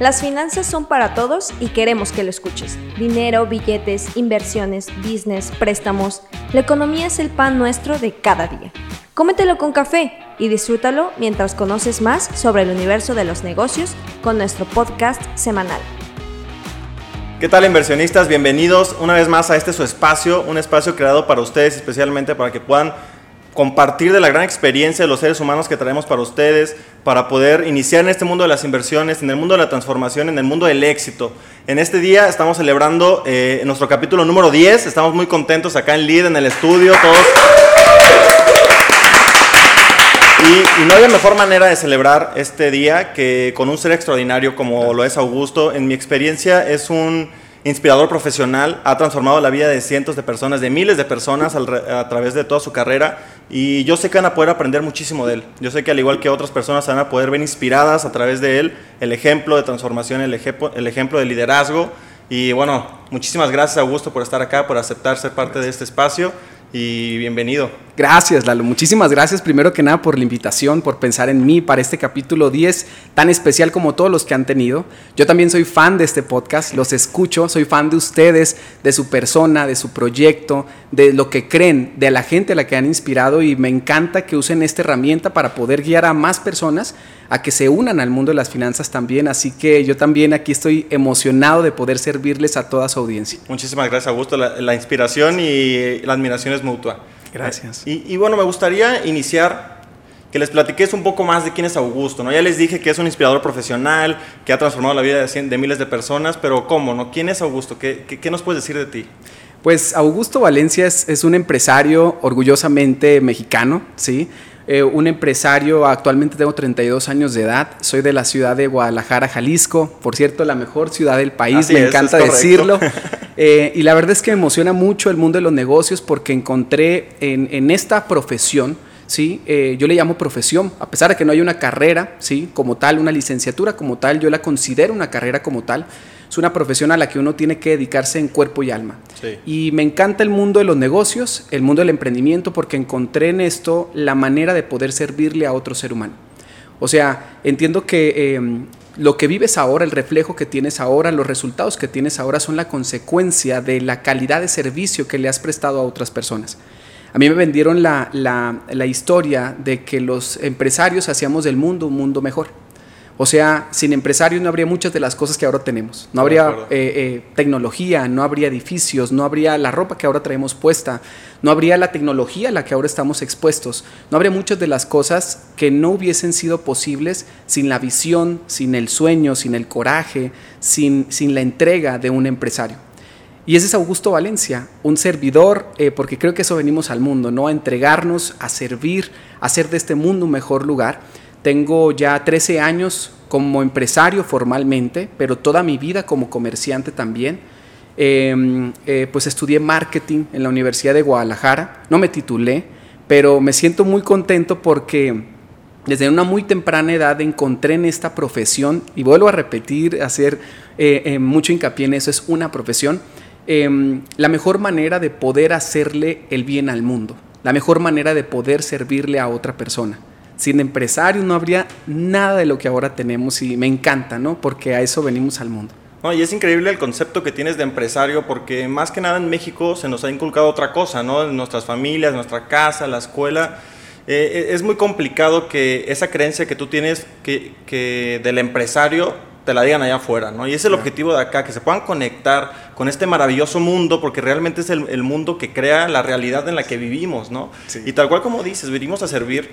Las finanzas son para todos y queremos que lo escuches. Dinero, billetes, inversiones, business, préstamos. La economía es el pan nuestro de cada día. Cómetelo con café y disfrútalo mientras conoces más sobre el universo de los negocios con nuestro podcast semanal. ¿Qué tal inversionistas? Bienvenidos una vez más a este su espacio, un espacio creado para ustedes especialmente para que puedan compartir de la gran experiencia de los seres humanos que traemos para ustedes, para poder iniciar en este mundo de las inversiones, en el mundo de la transformación, en el mundo del éxito. En este día estamos celebrando eh, nuestro capítulo número 10, estamos muy contentos acá en LEAD, en el estudio, todos. Y, y, no hay mejor manera de celebrar este día que con un ser extraordinario como lo es Augusto. En mi experiencia es un inspirador profesional, ha transformado la vida de cientos de personas, de miles de personas a través de toda su carrera y yo sé que van a poder aprender muchísimo de él. Yo sé que al igual que otras personas van a poder ver inspiradas a través de él el ejemplo de transformación, el, ejemplo, el de liderazgo y bueno, muchísimas gracias Augusto por estar acá, por aceptar ser parte de este espacio y bienvenido. Gracias, Lalo. Muchísimas gracias primero que nada por la invitación, por pensar en mí para este capítulo 10 tan especial como todos los que han tenido. Yo también soy fan de este podcast, los escucho, soy fan de ustedes, de su persona, de su proyecto, de lo que creen, de la gente a la que han inspirado y me encanta que usen esta herramienta para poder guiar a más personas a que se unan al mundo de las finanzas también. Así que yo también aquí estoy emocionado de poder servirles a toda su audiencia. Muchísimas gracias, Augusto. La, la inspiración y la admiración es mutua. Gracias. Y, y, bueno, me gustaría iniciar que les platiques un poco más de quién es Augusto, ¿no? Ya les dije que es un inspirador profesional, que ha transformado la vida de, cien, de miles de personas, pero ¿cómo, no? ¿Quién es Augusto? ¿Qué, qué, qué nos puedes decir de ti? Pues Augusto Valencia es, es un empresario orgullosamente mexicano, ¿sí? Eh, un empresario, actualmente tengo 32 años de edad, soy de la ciudad de Guadalajara, Jalisco, por cierto, la mejor ciudad del país, Así me es, encanta es decirlo. Eh, y la verdad es que me emociona mucho el mundo de los negocios porque encontré en, en esta profesión, ¿sí? Eh, yo le llamo profesión, a pesar de que no hay una carrera, ¿sí? Como tal, una licenciatura como tal, yo la considero una carrera como tal. Es una profesión a la que uno tiene que dedicarse en cuerpo y alma. Sí. Y me encanta el mundo de los negocios, el mundo del emprendimiento, porque encontré en esto la manera de poder servirle a otro ser humano. O sea, entiendo que eh, lo que vives ahora, el reflejo que tienes ahora, los resultados que tienes ahora son la consecuencia de la calidad de servicio que le has prestado a otras personas. A mí me vendieron la, la, la historia de que los empresarios hacíamos del mundo un mundo mejor. O sea, sin empresarios no habría muchas de las cosas que ahora tenemos. No habría eh, eh, tecnología, no habría edificios, no habría la ropa que ahora traemos puesta, no habría la tecnología a la que ahora estamos expuestos, no habría muchas de las cosas que no hubiesen sido posibles sin la visión, sin el sueño, sin el coraje, sin, sin la entrega de un empresario. Y ese es Augusto Valencia, un servidor, eh, porque creo que eso venimos al mundo, ¿no? A entregarnos, a servir, a hacer de este mundo un mejor lugar. Tengo ya 13 años como empresario formalmente, pero toda mi vida como comerciante también. Eh, eh, pues estudié marketing en la Universidad de Guadalajara, no me titulé, pero me siento muy contento porque desde una muy temprana edad encontré en esta profesión, y vuelvo a repetir, hacer eh, mucho hincapié en eso, es una profesión, la mejor manera de poder hacerle el bien al mundo, la mejor manera de poder servirle a otra persona sin empresarios no habría nada de lo que ahora tenemos y me encanta, ¿no? Porque a eso venimos al mundo. No, y es increíble el concepto que tienes de empresario porque más que nada en México se nos ha inculcado otra cosa, ¿no? En nuestras familias, nuestra casa, la escuela. Eh, es muy complicado que esa creencia que tú tienes que, que del empresario te la digan allá afuera, ¿no? Y ese es el objetivo de acá, que se puedan conectar con este maravilloso mundo, porque realmente es el, el mundo que crea la realidad en la que vivimos, ¿no? Sí. Y tal cual como dices, venimos a servir.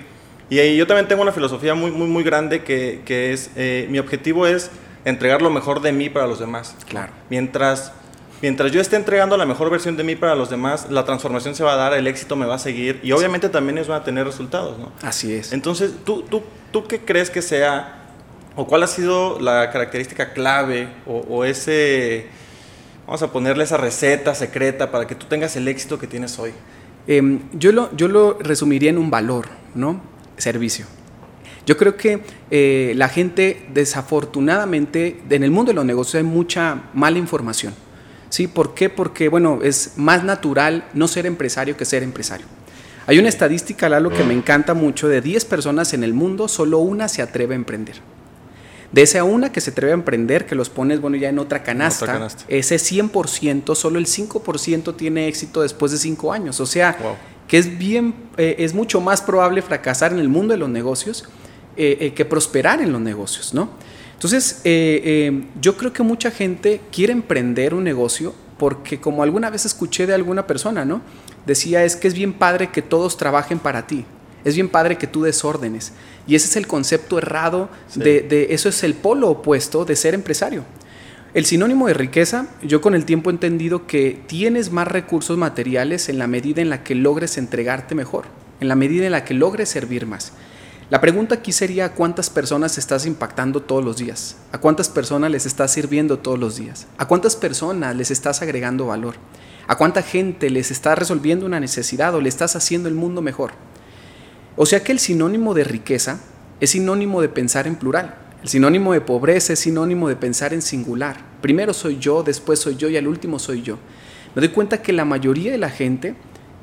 Y ahí yo también tengo una filosofía muy, muy, muy grande que, que es, eh, mi objetivo es entregar lo mejor de mí para los demás. Claro. Mientras, mientras yo esté entregando la mejor versión de mí para los demás, la transformación se va a dar, el éxito me va a seguir y obviamente también ellos van a tener resultados, ¿no? Así es. Entonces, ¿tú, tú, ¿tú qué crees que sea o cuál ha sido la característica clave o, o ese, vamos a ponerle esa receta secreta para que tú tengas el éxito que tienes hoy? Eh, yo, lo, yo lo resumiría en un valor, ¿no? Servicio. Yo creo que eh, la gente, desafortunadamente, en el mundo de los negocios hay mucha mala información. ¿Sí? ¿Por qué? Porque, bueno, es más natural no ser empresario que ser empresario. Hay una estadística, Lalo, que me encanta mucho, de 10 personas en el mundo, solo una se atreve a emprender. De esa una que se atreve a emprender, que los pones, bueno, ya en otra canasta, otra canasta. ese 100%, solo el 5% tiene éxito después de 5 años. O sea, Wow. Que es bien, eh, es mucho más probable fracasar en el mundo de los negocios eh, eh, que prosperar en los negocios, ¿no? Entonces, yo creo que mucha gente quiere emprender un negocio porque como alguna vez escuché de alguna persona, ¿no? Decía, es que es bien padre que todos trabajen para ti. Es bien padre que tú desórdenes. Y ese es el concepto errado Sí. de, de- eso es el polo opuesto de ser empresario. El sinónimo de riqueza, yo con el tiempo he entendido que tienes más recursos materiales en la medida en la que logres entregarte mejor, en la medida en la que logres servir más. La pregunta aquí sería ¿a cuántas personas estás impactando todos los días? ¿A cuántas personas les estás sirviendo todos los días? ¿A cuántas personas les estás agregando valor? ¿A cuánta gente les estás resolviendo una necesidad o le estás haciendo el mundo mejor? O sea que el sinónimo de riqueza es sinónimo de pensar en plural. El sinónimo de pobreza es sinónimo de pensar en singular. Primero soy yo, después soy yo y al último soy yo. Me doy cuenta que la mayoría de la gente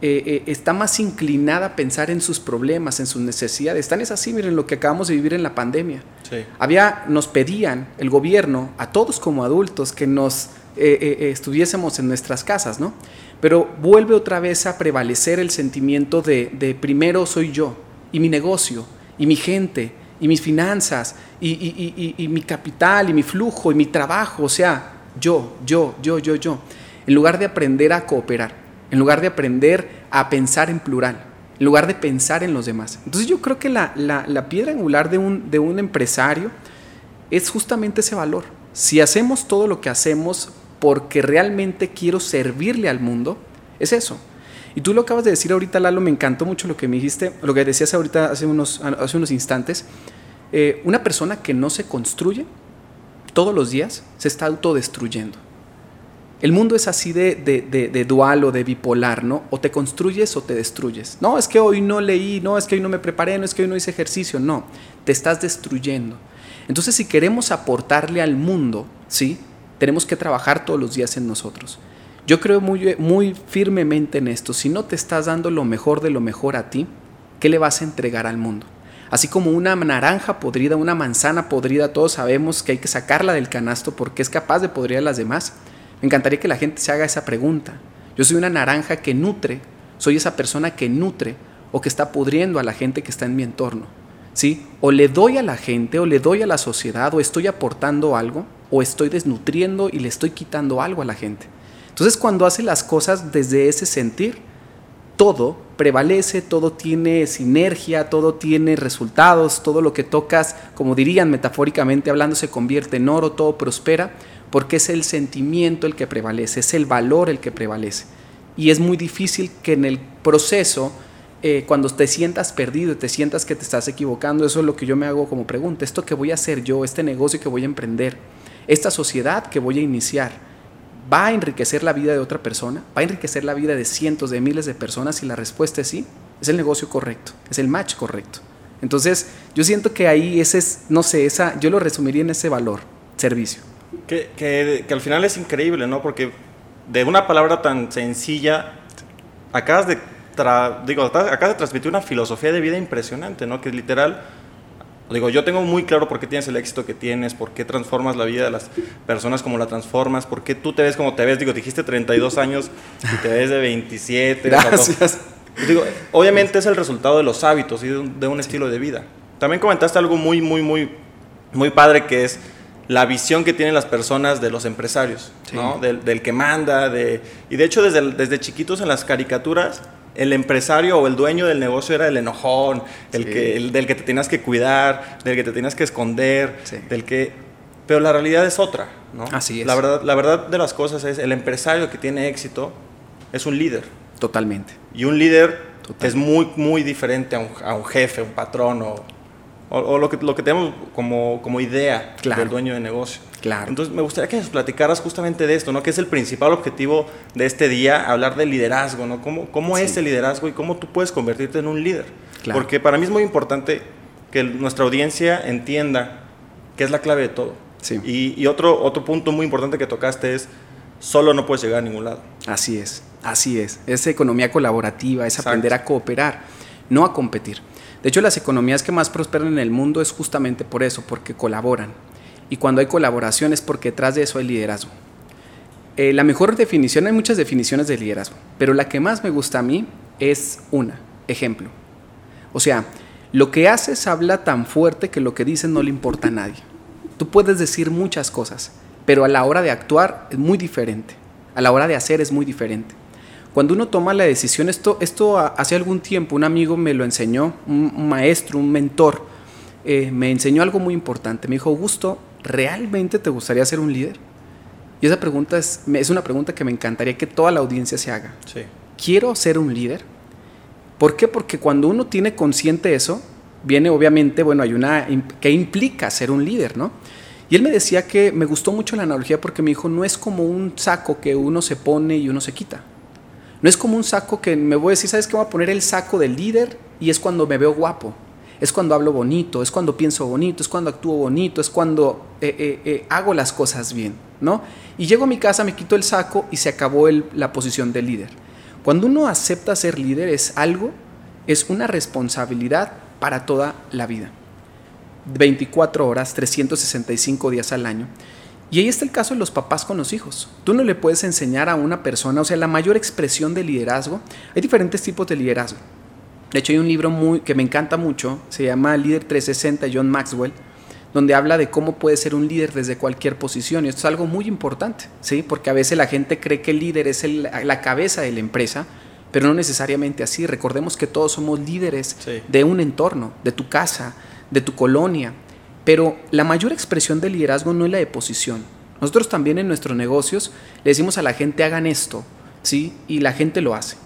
eh, eh, está más inclinada a pensar en sus problemas, en sus necesidades. Tan es así, miren lo que acabamos de vivir en la pandemia. Sí. Había, nos pedían el gobierno, a todos como adultos, que nos eh, eh, eh, estuviésemos en nuestras casas, ¿no? Pero vuelve otra vez a prevalecer el sentimiento de, de primero soy yo, y mi negocio, y mi gente, y mis finanzas, y, mi capital, y mi flujo, y mi trabajo, o sea, yo, yo, yo, yo, yo, en lugar de aprender a cooperar, en lugar de aprender a pensar en plural, en lugar de pensar en los demás. Entonces yo creo que la, la- la piedra angular de un, de un empresario es justamente ese valor. Si hacemos todo lo que hacemos porque realmente quiero servirle al mundo, es eso. Y tú lo acabas de decir ahorita, Lalo, me encantó mucho lo que me dijiste, lo que decías ahorita hace unos, hace unos instantes. Eh, una persona que no se construye todos los días se está autodestruyendo. El mundo es así de, dual o de bipolar, ¿no? O te construyes o te destruyes. No, es que hoy no leí, no, es que hoy no me preparé, no es que hoy no hice ejercicio, no, te estás destruyendo. Entonces, si queremos aportarle al mundo, ¿sí? Tenemos que trabajar todos los días en nosotros. Yo creo muy, muy firmemente en esto. Si no te estás dando lo mejor de lo mejor a ti, ¿qué le vas a entregar al mundo? Así como una naranja podrida, una manzana podrida, todos sabemos que hay que sacarla del canasto porque es capaz de podrir a las demás. Me encantaría que la gente se haga esa pregunta. Yo soy una naranja que nutre, soy esa persona que nutre o que está pudriendo a la gente que está en mi entorno. ¿Sí? O le doy a la gente, o le doy a la sociedad, o estoy aportando algo, o estoy desnutriendo y le estoy quitando algo a la gente. Entonces, cuando hace las cosas desde ese sentir, todo prevalece, todo tiene sinergia, todo tiene resultados, todo lo que tocas, como dirían metafóricamente hablando, se convierte en oro, todo prospera, porque es el sentimiento el que prevalece, es el valor el que prevalece. Y es muy difícil que en el proceso, eh, cuando te sientas perdido, te sientas que te estás equivocando, eso es lo que yo me hago como pregunta, esto que voy a hacer yo, este negocio que voy a emprender, esta sociedad que voy a iniciar, ¿Va a enriquecer la vida de otra persona? ¿Va a enriquecer la vida de cientos de miles de personas? Y la respuesta es sí. Es el negocio correcto, es el match correcto. Entonces, yo siento que ahí ese es, no sé, esa, yo lo resumiría en ese valor, servicio. Que, que- al final es increíble, ¿no? Porque de una palabra tan sencilla, acabas de, tra- digo, acabas de transmitir una filosofía de vida impresionante, ¿no? Que literal, digo, yo tengo muy claro por qué tienes el éxito que tienes, por qué transformas la vida de las personas como la transformas, por qué tú te ves como te ves. Digo, dijiste 32 años y te ves de 27. o sea, Gracias. Digo, obviamente es el resultado de los hábitos y de un, estilo de vida. También comentaste algo muy, muy, muy, muy padre que es la visión que tienen las personas de los empresarios, Sí. ¿no? Del, del que manda, de, y de hecho desde, desde chiquitos en las caricaturas, el empresario o el dueño del negocio era el enojón, el Sí. que, el del que te tenías que cuidar, del que te tenías que esconder, Sí. del que... Pero la realidad es otra, ¿no? Así es. La verdad, la verdad de las cosas es, el empresario que tiene éxito es un líder. Totalmente. Y un líder Total. es muy, muy diferente a un, a un jefe, un patrón o, o- o lo, que, lo que tenemos como, como idea Claro. del dueño de negocio. Claro. Entonces, me gustaría que nos platicaras justamente de esto, ¿no? Que es el principal objetivo de este día, hablar del liderazgo, ¿no? ¿Cómo, cómo es Sí. el liderazgo y cómo tú puedes convertirte en un líder? Claro. Porque para mí es muy importante que nuestra audiencia entienda que es la clave de todo. Sí. Y, y otro, otro punto muy importante que tocaste es, solo no puedes llegar a ningún lado. Así es, así es. Es economía colaborativa, es Exacto. aprender a cooperar, no a competir. De hecho, las economías que más prosperan en el mundo es justamente por eso, porque colaboran. Y cuando hay colaboración es porque detrás de eso hay liderazgo. Eh, la mejor definición, hay muchas definiciones de liderazgo, pero la que más me gusta a mí es una, ejemplo. O sea, lo que haces habla tan fuerte que lo que dices no le importa a nadie. Tú puedes decir muchas cosas, pero a la hora de actuar es muy diferente. A la hora de hacer es muy diferente. Cuando uno toma la decisión, esto, esto hace algún tiempo un amigo me lo enseñó, un maestro, un mentor, eh, me enseñó algo muy importante. Me dijo, Augusto, ¿realmente te gustaría ser un líder? Y esa pregunta es, es una pregunta que me encantaría que toda la audiencia se haga. Sí. ¿Quiero ser un líder? ¿Por qué? Porque cuando uno tiene consciente eso, viene obviamente, bueno, hay una, ¿qué implica ser un líder, no? Y él me decía que me gustó mucho la analogía porque me dijo, no es como un saco que uno se pone y uno se quita. No es como un saco que me voy a decir, ¿sabes qué? Voy a poner el saco del líder y es cuando me veo guapo, es cuando hablo bonito, es cuando pienso bonito, es cuando actúo bonito, es cuando eh, eh, eh, hago las cosas bien, ¿no? Y llego a mi casa, me quito el saco y se acabó la posición de líder. Cuando uno acepta ser líder es algo, es una responsabilidad para toda la vida. 24 horas, 365 días al año. Y ahí está el caso de los papás con los hijos. Tú no le puedes enseñar a una persona, o sea, la mayor expresión de liderazgo, hay diferentes tipos de liderazgo. De hecho, hay un libro muy, que me encanta mucho, se llama Líder 360, John Maxwell, donde habla de cómo puede ser un líder desde cualquier posición. Y esto es algo muy importante, ¿sí? porque a veces la gente cree que el líder es la cabeza de la empresa, pero no necesariamente así. Recordemos que todos somos líderes de un entorno, de tu casa, de tu colonia. Pero la mayor expresión de liderazgo no es la de posición. Nosotros también en nuestros negocios le decimos a la gente hagan esto, ¿sí? Y la gente lo hace.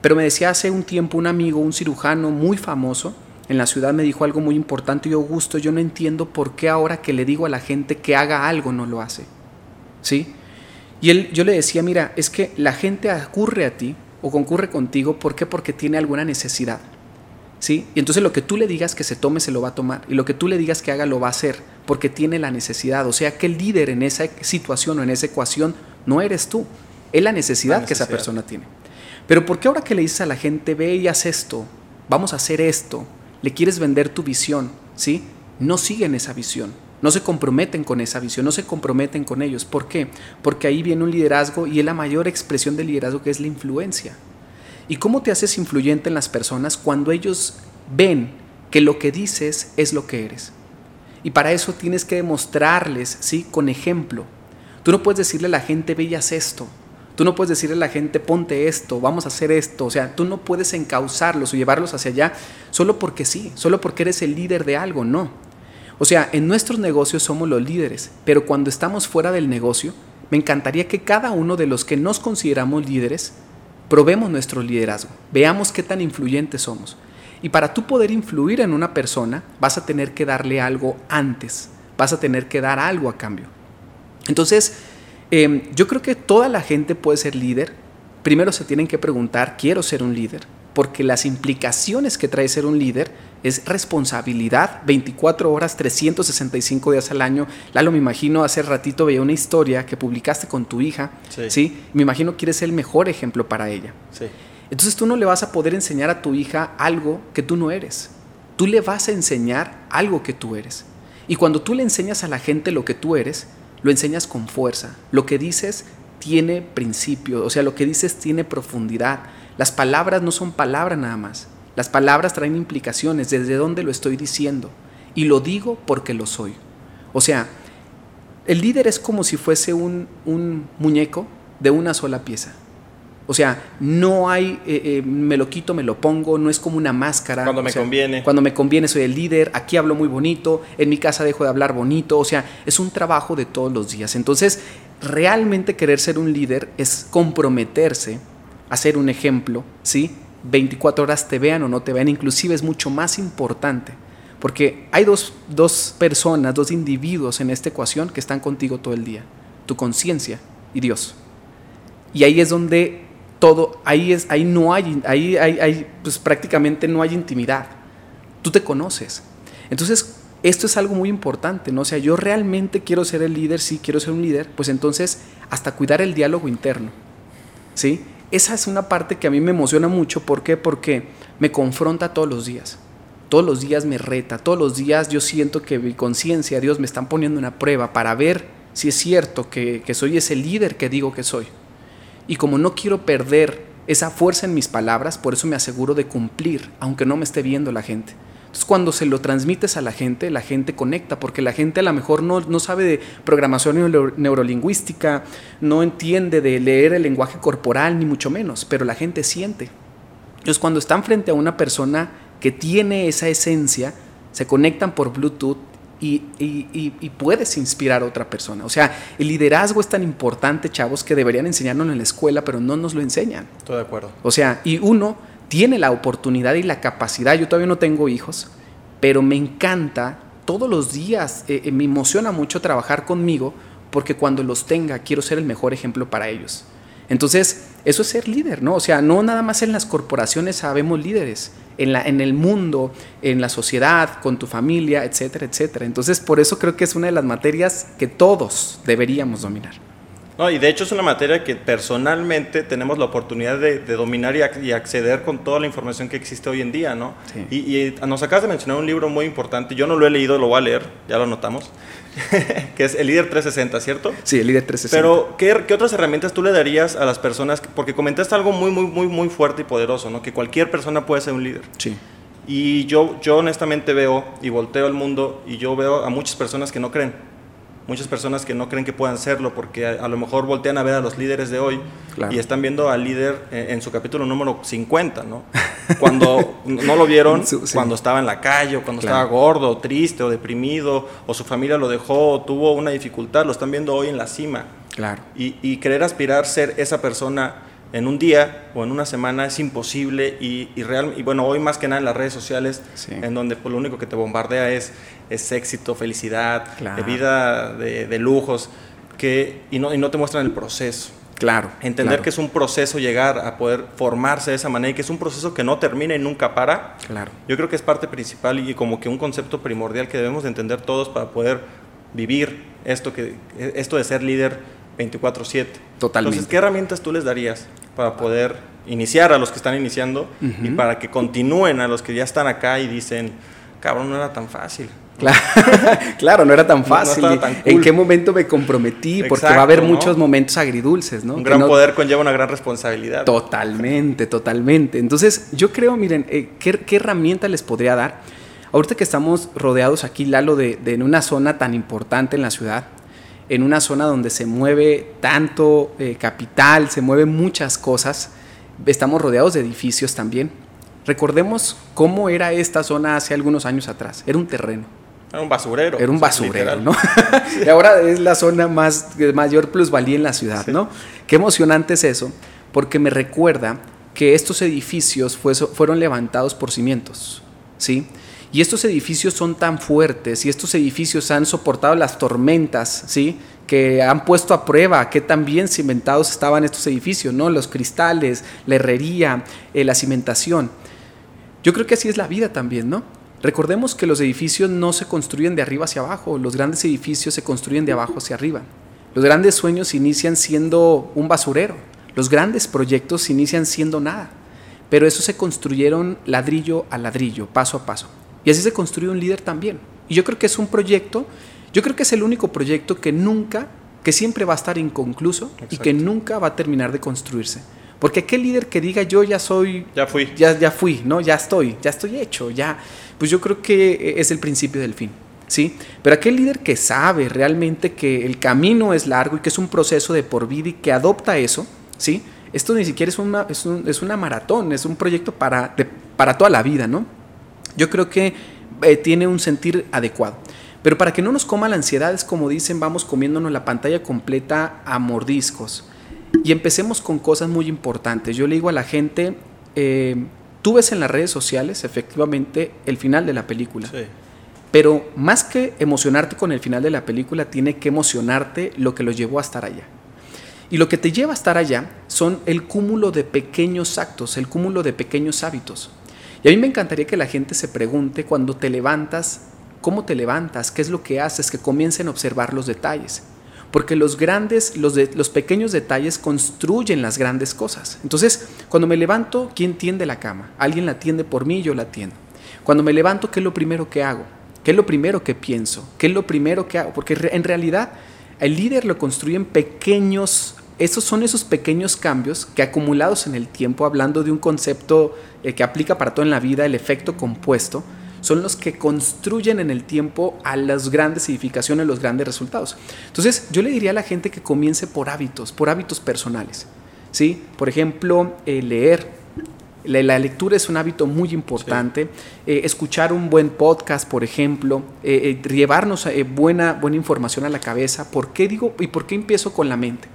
Pero me decía hace un tiempo un amigo, un cirujano muy famoso en la ciudad, me dijo algo muy importante y Augusto, yo no entiendo por qué ahora que le digo a la gente que haga algo no lo hace. ¿Sí? Y él, yo le decía, mira, es que la gente ocurre a ti o concurre contigo, ¿por qué? Porque tiene alguna necesidad. ¿Sí? Y entonces lo que tú le digas que se tome, se lo va a tomar. Y lo que tú le digas que haga, lo va a hacer, porque tiene la necesidad. O sea que el líder en esa situación o en esa ecuación no eres tú, es la necesidad, que esa persona tiene. Pero ¿por qué ahora que le dices a la gente, ve y haz esto, vamos a hacer esto, le quieres vender tu visión, ¿sí? No siguen esa visión, no se comprometen con esa visión, no se comprometen con ellos. ¿Por qué? Porque ahí viene un liderazgo y es la mayor expresión del liderazgo que es la influencia. ¿Y cómo te haces influyente en las personas cuando ellos ven que lo que dices es lo que eres? Y para eso tienes que demostrarles, ¿sí? Con ejemplo. Tú no puedes decirle a la gente, veías esto. Tú no puedes decirle a la gente, ponte esto, vamos a hacer esto. O sea, tú no puedes encauzarlos o llevarlos hacia allá solo porque sí, solo porque eres el líder de algo, no. O sea, en nuestros negocios somos los líderes, pero cuando estamos fuera del negocio, me encantaría que cada uno de los que nos consideramos líderes probemos nuestro liderazgo, veamos qué tan influyentes somos. Y para tú poder influir en una persona, vas a tener que darle algo antes, vas a tener que dar algo a cambio. Entonces, em, yo creo que toda la gente puede ser líder. Primero se tienen que preguntar, ¿quiero ser un líder? Porque las implicaciones que trae ser un líder es responsabilidad 24 horas, 365 días al año. Lalo, me imagino, hace ratito veía una historia que publicaste con tu hija, sí. Me imagino que eres el mejor ejemplo para ella. Sí. Entonces tú no le vas a poder enseñar a tu hija algo que tú no eres. Tú le vas a enseñar algo que tú eres. Y cuando tú le enseñas a la gente lo que tú eres, lo enseñas con fuerza. Lo que dices tiene principio, o sea, lo que dices tiene profundidad. Las palabras no son palabras nada más las palabras traen implicaciones, desde dónde lo estoy diciendo. Y lo digo porque lo soy. O sea, el líder es como si fuese un, muñeco de una sola pieza. O sea, no hay, eh, eh, me lo quito, me lo pongo, no es como una máscara. Cuando me conviene. Cuando me conviene soy el líder, aquí hablo muy bonito, en mi casa dejo de hablar bonito, o sea, es un trabajo de todos los días. Entonces, realmente querer ser un líder es comprometerse a ser un ejemplo, ¿sí? 24 horas te vean o no te vean, inclusive es mucho más importante, porque hay dos, personas, dos individuos en esta ecuación que están contigo todo el día, tu conciencia y Dios. Y ahí es donde todo, ahí, es, ahí no hay, ahí, hay, pues prácticamente no hay intimidad. Tú te conoces. Entonces, esto es algo muy importante, ¿no? O sea, yo realmente quiero ser el líder, sí, quiero ser un líder, pues entonces hasta cuidar el diálogo interno, ¿sí? esa es una parte que a mí me emociona mucho. ¿Por qué? Porque me confronta todos los días. todos los días me reta, todos los días yo siento que mi conciencia, Dios, me están poniendo una prueba para ver si es cierto que, que soy ese líder que digo que soy. Y como no quiero perder esa fuerza en mis palabras, por eso me aseguro de cumplir, aunque no me esté viendo la gente. Entonces cuando se lo transmites a la gente, la gente conecta, porque la gente a lo mejor no, no sabe de programación neuro- neurolingüística, no entiende de leer el lenguaje corporal, ni mucho menos, pero la gente siente. Entonces cuando están frente a una persona que tiene esa esencia, se conectan por Bluetooth y, y- puedes inspirar a otra persona. O sea, el liderazgo es tan importante, chavos, que deberían enseñarnos en la escuela, pero no nos lo enseñan. Estoy de acuerdo. O sea, y uno tiene la oportunidad y la capacidad, yo todavía no tengo hijos, pero me encanta todos los días, eh, eh, me emociona mucho trabajar conmigo porque cuando los tenga quiero ser el mejor ejemplo para ellos. Entonces, eso es ser líder, ¿no? O sea, no nada más en las corporaciones sabemos líderes, en, la, en el mundo, en la sociedad, con tu familia, etcétera, etcétera. Entonces, por eso creo que es una de las materias que todos deberíamos dominar. No, y de hecho es una materia que personalmente tenemos la oportunidad de, de dominar y, ac- y acceder con toda la información que existe hoy en día, ¿no? Sí. Y, y nos acabas de mencionar un libro muy importante, yo no lo he leído, lo voy a leer, ya lo notamos, que es El líder 360, ¿cierto? Sí, el líder 360. Pero, ¿qué, qué otras herramientas tú le darías a las personas? Porque comentaste algo muy, muy, muy, muy fuerte y poderoso, ¿no? Que cualquier persona puede ser un líder. Sí, Y yo, yo honestamente veo y volteo al mundo y yo veo a muchas personas que no creen. Muchas personas que no creen que puedan serlo porque a, a lo mejor voltean a ver a los líderes de hoy Claro. y están viendo al líder en, en su capítulo número 50, ¿no? Cuando no lo vieron, sí. cuando estaba en la calle o cuando Claro. estaba gordo, o triste o deprimido o su familia lo dejó o tuvo una dificultad, lo están viendo hoy en la cima. claro. Y, y querer aspirar ser esa persona en un día o en una semana es imposible y, y real, y bueno, hoy más que nada en las redes sociales, Sí. en donde pues, lo único que te bombardea es, es éxito, felicidad, Claro. de vida de, de lujos, que, y, no, y no te muestran el proceso. Claro. Entender claro, que es un proceso llegar a poder formarse de esa manera y que es un proceso que no termina y nunca para. Claro. Yo creo que es parte principal y como que un concepto primordial que debemos de entender todos para poder vivir esto, que, esto de ser líder 24/7. Totalmente. Entonces, ¿qué herramientas tú les darías para poder iniciar a los que están iniciando y para que continúen a los que ya están acá y dicen, cabrón, no era tan fácil? Claro, claro, no era tan no fácil. estaba ¿Y tan ¿En cool. qué momento me comprometí? Porque Exacto, va a haber ¿no? muchos momentos agridulces, ¿no? Un gran no- poder conlleva una gran responsabilidad. Totalmente, totalmente. Entonces, yo creo, miren, eh, ¿qué, qué herramienta les podría dar? Ahorita que estamos rodeados aquí, Lalo, de, de en una zona tan importante en la ciudad, en una zona donde se mueve tanto eh, capital, se mueven muchas cosas, estamos rodeados de edificios también. Recordemos cómo era esta zona hace algunos años atrás. Era un terreno. Era un basurero. Era un basurero, literal. ¿no? y ahora es la zona más de mayor plusvalía en la ciudad, Sí. ¿no? Qué emocionante es eso, porque me recuerda que estos edificios fue- fueron levantados por cimientos, ¿sí? Y estos edificios son tan fuertes y estos edificios han soportado las tormentas, ¿sí? Que han puesto a prueba qué tan bien cimentados estaban estos edificios, ¿no? Los cristales, la herrería, eh, la cimentación. Yo creo que así es la vida también, ¿no? Recordemos que los edificios no se construyen de arriba hacia abajo, los grandes edificios se construyen de abajo hacia arriba. Los grandes sueños inician siendo un basurero, los grandes proyectos inician siendo nada, pero eso se construyeron ladrillo a ladrillo, paso a paso. Y así se construye un líder también. Y yo creo que es un proyecto, yo creo que es el único proyecto que nunca, que siempre va a estar inconcluso y que nunca va a terminar de construirse. Porque aquel líder que diga yo ya soy Ya fui. ya, ya fui, ¿no? Ya estoy, ya estoy hecho, ya. Pues yo creo que es el principio del fin, ¿sí? Pero aquel líder que sabe realmente que el camino es largo y que es un proceso de por vida y que adopta eso, ¿sí? Esto ni siquiera es una, es es una maratón, es un proyecto para, para toda la vida, ¿no? Yo creo que eh, tiene un sentir adecuado. Pero para que no nos coma la ansiedad, es como dicen, vamos comiéndonos la pantalla completa a mordiscos. Y empecemos con cosas muy importantes. Yo le digo a la gente, eh, tú ves en las redes sociales efectivamente el final de la película. Sí. Pero más que emocionarte con el final de la película, tiene que emocionarte lo que los llevó a estar allá. Y lo que te lleva a estar allá son el cúmulo de pequeños actos, el cúmulo de pequeños hábitos. Y a mí me encantaría que la gente se pregunte cuando te levantas, ¿cómo te levantas? ¿Qué es lo que haces? Que comiencen a observar los detalles. Porque los grandes, los, de, los pequeños detalles construyen las grandes cosas. Entonces, cuando me levanto, ¿quién tiende la cama? Alguien la tiende por mí, yo la tiendo. Cuando me levanto, ¿qué es lo primero que hago? ¿Qué es lo primero que pienso? ¿Qué es lo primero que hago? Porque en realidad el líder lo construye en pequeños, esos son esos pequeños cambios que acumulados en el tiempo, hablando de un concepto eh, que aplica para todo en la vida, el efecto compuesto, son los que construyen en el tiempo a las grandes edificaciones, los grandes resultados. Entonces, yo le diría a la gente que comience por hábitos, por hábitos personales. ¿sí? Por ejemplo, eh, leer. La, lectura es un hábito muy importante. Eh, escuchar un buen podcast, por ejemplo, eh, llevarnos buena, buena información a la cabeza. ¿Por qué digo y por qué empiezo con la mente?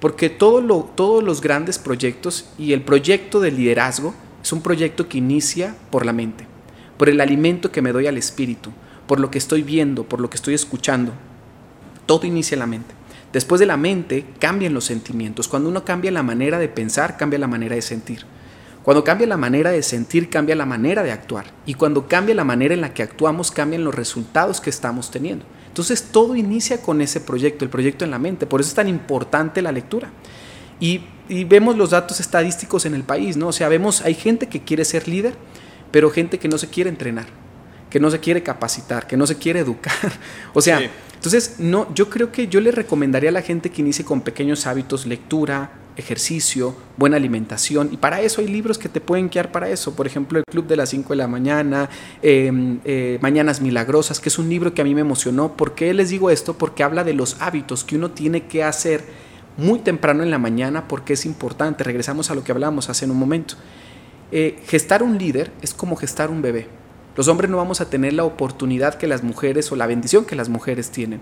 Porque todo lo, todos los grandes proyectos y el proyecto de liderazgo es un proyecto que inicia por la mente por el alimento que me doy al espíritu, por lo que estoy viendo, por lo que estoy escuchando. Todo inicia en la mente. Después de la mente cambian los sentimientos. Cuando uno cambia la manera de pensar, cambia la manera de sentir. Cuando cambia la manera de sentir, cambia la manera de actuar. Y cuando cambia la manera en la que actuamos, cambian los resultados que estamos teniendo. Entonces todo inicia con ese proyecto, el proyecto en la mente. Por eso es tan importante la lectura. Y, y vemos los datos estadísticos en el país, ¿no? O sea, vemos, hay gente que quiere ser líder, pero gente que no se quiere entrenar, que no se quiere capacitar, que no se quiere educar. o sea, entonces no, yo creo que yo le recomendaría a la gente que inicie con pequeños hábitos, lectura, ejercicio, buena alimentación. Y para eso hay libros que te pueden guiar para eso. Por ejemplo, El Club de las 5 de la mañana, em, eh, Mañanas Milagrosas, que es un libro que a mí me emocionó. ¿Por qué les digo esto? Porque habla de los hábitos que uno tiene que hacer muy temprano en la mañana porque es importante. Regresamos a lo que hablamos hace un momento. Eh, gestar un líder es como gestar un bebé. Los hombres no vamos a tener la oportunidad que las mujeres o la bendición que las mujeres tienen,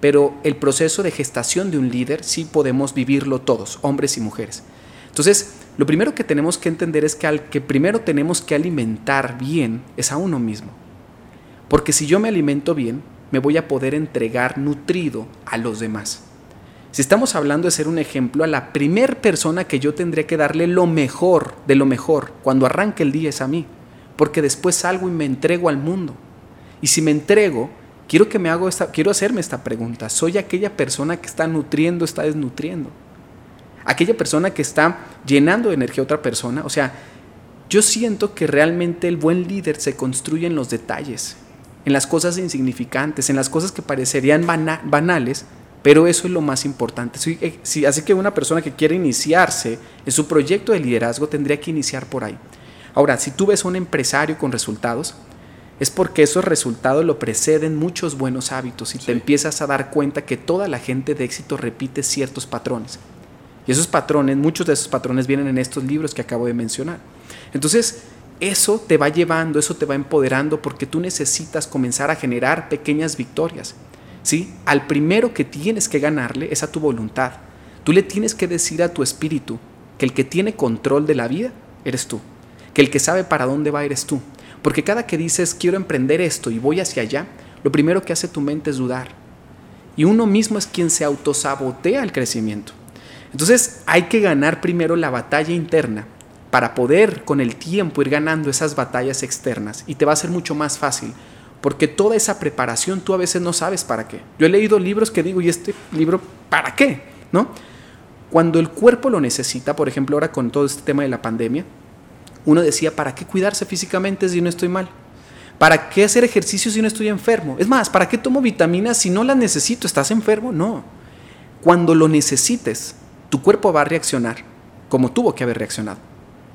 pero el proceso de gestación de un líder sí podemos vivirlo todos, hombres y mujeres. Entonces, lo primero que tenemos que entender es que al que primero tenemos que alimentar bien es a uno mismo. Porque si yo me alimento bien, me voy a poder entregar nutrido a los demás. Si estamos hablando de ser un ejemplo, a la primer persona que yo tendría que darle lo mejor de lo mejor cuando arranque el día es a mí, porque después salgo y me entrego al mundo. Y si me entrego, quiero que me hago esta, quiero hacerme esta pregunta. ¿Soy aquella persona que está nutriendo, está desnutriendo? Aquella persona que está llenando de energía a otra persona, o sea, yo siento que realmente el buen líder se construye en los detalles, en las cosas insignificantes, en las cosas que parecerían banales, pero eso es lo más importante. Eh, así que una persona que quiere iniciarse en su proyecto de liderazgo tendría que iniciar por ahí. Ahora, si tú ves a un empresario con resultados, es porque esos resultados lo preceden muchos buenos hábitos y te empiezas a dar cuenta que toda la gente de éxito repite ciertos patrones. Y esos patrones, muchos de esos patrones vienen en estos libros que acabo de mencionar. Entonces, eso te va llevando, eso te va empoderando porque tú necesitas comenzar a generar pequeñas victorias. ¿Sí? Al primero que tienes que ganarle es a tu voluntad. Tú le tienes que decir a tu espíritu que el que tiene control de la vida eres tú, que el que sabe para dónde va eres tú. Porque cada que dices quiero emprender esto y voy hacia allá, lo primero que hace tu mente es dudar. Y uno mismo es quien se autosabotea el crecimiento. Entonces hay que ganar primero la batalla interna para poder con el tiempo ir ganando esas batallas externas y te va a ser mucho más fácil porque toda esa preparación tú a veces no sabes para qué. Yo he leído libros que digo, ¿y este libro para qué? ¿No? Cuando el cuerpo lo necesita, por ejemplo, ahora con todo este tema de la pandemia, uno decía, ¿para qué cuidarse físicamente si no estoy mal? ¿Para qué hacer ejercicio si no estoy enfermo? Es más, ¿para qué tomo vitaminas si no las necesito? ¿Estás enfermo? No. Cuando lo necesites, tu cuerpo va a reaccionar como tuvo que haber reaccionado.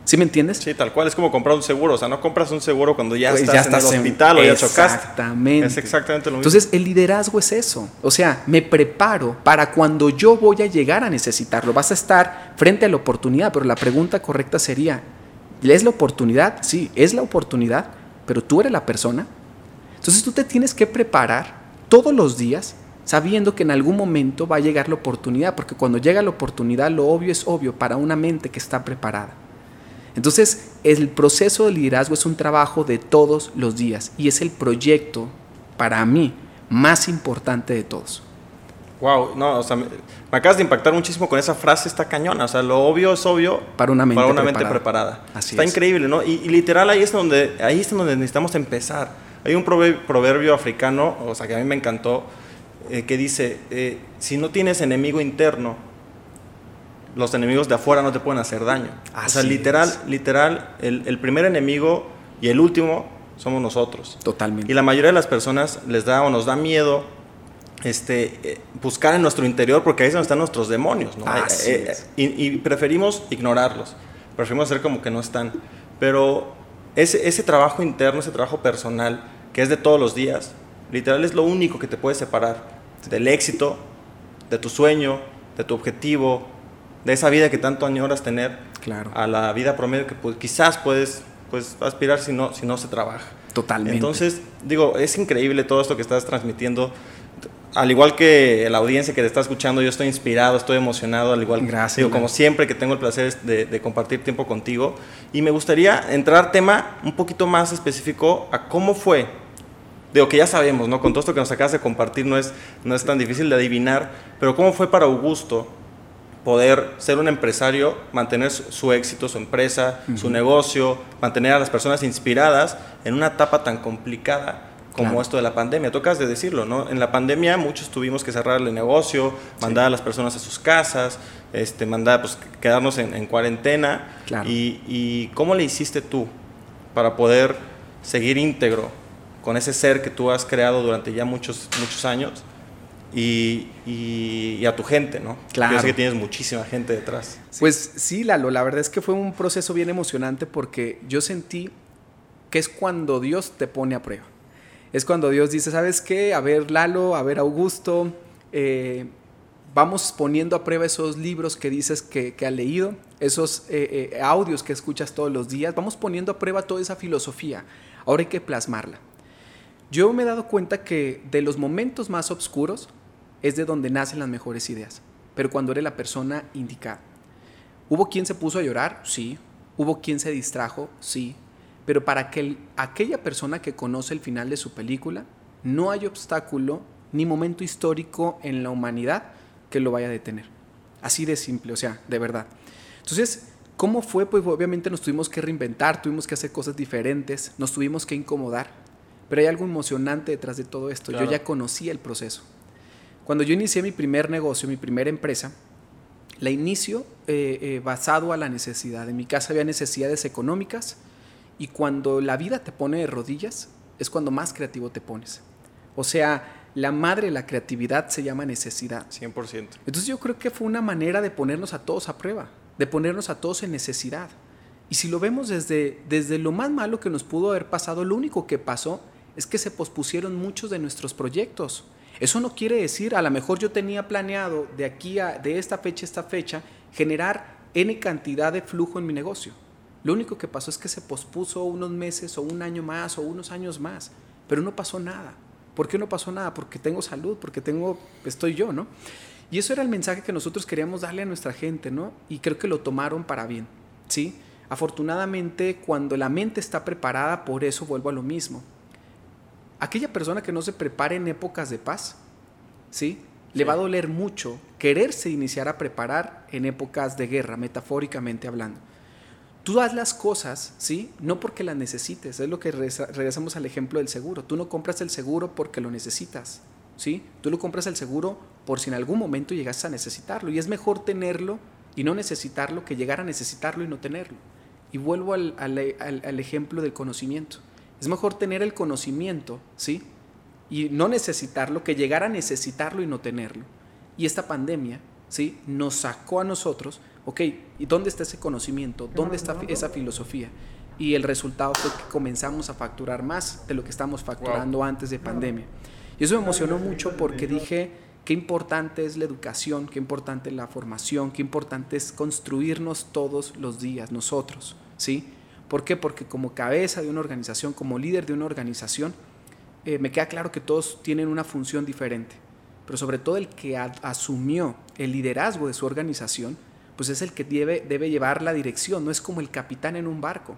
¿Sí me entiendes? Sí, tal cual. Es como comprar un seguro. O sea, no compras un seguro cuando ya, pues estás, en el hospital o ya chocaste. Exactamente. Es exactamente lo mismo. Entonces, el liderazgo es eso. O sea, me preparo para cuando yo voy a llegar a necesitarlo. Vas a estar frente a la oportunidad, pero la pregunta correcta sería, ¿es la oportunidad? Sí, es la oportunidad, pero tú eres la persona. Entonces, tú te tienes que preparar todos los días sabiendo que en algún momento va a llegar la oportunidad, porque cuando llega la oportunidad, lo obvio es obvio para una mente que está preparada. Entonces, el proceso de liderazgo es un trabajo de todos los días y es el proyecto, para mí, más importante de todos. Wow, no, o sea, me, acabas de impactar muchísimo con esa frase, está cañona. O sea, lo obvio es obvio para una mente, para una preparada. mente preparada. Así está increíble, ¿no? Y, literal ahí es, donde, ahí es donde necesitamos empezar. Hay un proverbio, africano, o sea, que a mí me encantó, eh, que dice, eh, si no tienes enemigo interno, los enemigos de afuera no te pueden hacer daño. o sea, literal, literal, el, primer enemigo y el último somos nosotros. Totalmente. Y la mayoría de las personas les da o nos da miedo este, eh, buscar en nuestro interior porque ahí es donde están nuestros demonios. ¿no? Así Eh, eh, y, y preferimos ignorarlos, preferimos hacer como que no están. Pero ese, ese trabajo interno, ese trabajo personal, que es de todos los días, literal es lo único que te puede separar del éxito, de tu sueño, de tu objetivo, de esa vida que tanto añoras tener, Claro. a la vida promedio que pues, quizás puedes pues, aspirar si no, si no se trabaja. Totalmente. Entonces, digo, es increíble todo esto que estás transmitiendo. Al igual que la audiencia que te está escuchando, yo estoy inspirado, estoy emocionado, al igual Gracias, digo, como siempre que tengo el placer de, de compartir tiempo contigo. Y me gustaría entrar tema un poquito más específico a cómo fue. Digo que ya sabemos, ¿no? Con todo esto que nos acabas de compartir no es, no es tan difícil de adivinar, pero cómo fue para Augusto poder ser un empresario, mantener su, éxito, su empresa, su negocio, mantener a las personas inspiradas en una etapa tan complicada como Claro. esto de la pandemia. Tocas de decirlo, ¿no? En la pandemia muchos tuvimos que cerrar el negocio, mandar a las personas a sus casas, este, mandar, pues, quedarnos en, en cuarentena. Claro. Y, y cómo le hiciste tú para poder seguir íntegro con ese ser que tú has creado durante ya muchos, muchos años? Y, y- y a tu gente, ¿no? Claro. Yo sé que tienes muchísima gente detrás. Pues sí, Lalo, la verdad es que fue un proceso bien emocionante porque yo sentí que es cuando Dios te pone a prueba. Es cuando Dios dice, ¿sabes qué? A ver, Lalo, a ver, Augusto, eh, vamos poniendo a prueba esos libros que dices que, que has leído, esos eh, eh, audios que escuchas todos los días, vamos poniendo a prueba toda esa filosofía. Ahora hay que plasmarla. Yo me he dado cuenta que de los momentos más oscuros es de donde nacen las mejores ideas, pero cuando eres la persona indicada. ¿Hubo quien se puso a llorar? Sí. ¿Hubo quien se distrajo? Sí. Pero para que el- aquella persona que conoce el final de su película, no hay obstáculo ni momento histórico en la humanidad que lo vaya a detener. Así de simple, o sea, de verdad. Entonces, ¿cómo fue? Pues obviamente nos tuvimos que reinventar, tuvimos que hacer cosas diferentes, nos tuvimos que incomodar. Pero hay algo emocionante detrás de todo esto. Claro. Yo ya conocía el proceso. Cuando yo inicié mi primer negocio, mi primera empresa, la inicio eh, eh, basado a la necesidad. En mi casa había necesidades económicas y cuando la vida te pone de rodillas es cuando más creativo te pones. O sea, la madre de la creatividad se llama necesidad. 100%. Entonces yo creo que fue una manera de ponernos a todos a prueba, de ponernos a todos en necesidad. Y si lo vemos desde, desde lo más malo que nos pudo haber pasado, lo único que pasó es que se pospusieron muchos de nuestros proyectos. Eso no quiere decir, a lo mejor yo tenía planeado de aquí a de esta fecha esta fecha generar n cantidad de flujo en mi negocio. Lo único que pasó es que se pospuso unos meses o un año más o unos años más, pero no pasó nada. ¿Por qué no pasó nada? Porque tengo salud, porque tengo, estoy yo, ¿no? Y eso era el mensaje que nosotros queríamos darle a nuestra gente, ¿no? Y creo que lo tomaron para bien, ¿sí? Afortunadamente, cuando la mente está preparada, por eso vuelvo a lo mismo. Aquella persona que no se prepare en épocas de paz, ¿sí? Le Sí. va a doler mucho quererse iniciar a preparar en épocas de guerra, metafóricamente hablando. Tú haz las cosas, ¿sí? No porque las necesites. Es lo que regresa- regresamos al ejemplo del seguro. Tú no compras el seguro porque lo necesitas, ¿sí? Tú lo compras el seguro por si en algún momento llegas a necesitarlo. Y es mejor tenerlo y no necesitarlo que llegar a necesitarlo y no tenerlo. Y vuelvo al, al- al- al ejemplo del conocimiento. Es mejor tener el conocimiento, ¿sí? Y no necesitarlo que llegar a necesitarlo y no tenerlo. Y esta pandemia, ¿sí? Nos sacó a nosotros, ok, ¿y dónde está ese conocimiento? ¿Dónde está esa filosofía? Y el resultado fue que comenzamos a facturar más de lo que estábamos facturando antes de pandemia. Y eso me emocionó mucho porque dije, qué importante es la educación, qué importante es la formación, qué importante es construirnos todos los días, nosotros, ¿sí? ¿Por qué? Porque como cabeza de una organización, como líder de una organización, eh, me queda claro que todos tienen una función diferente, pero sobre todo el que asumió el liderazgo de su organización, pues es el que debe, llevar la dirección, no es como el capitán en un barco.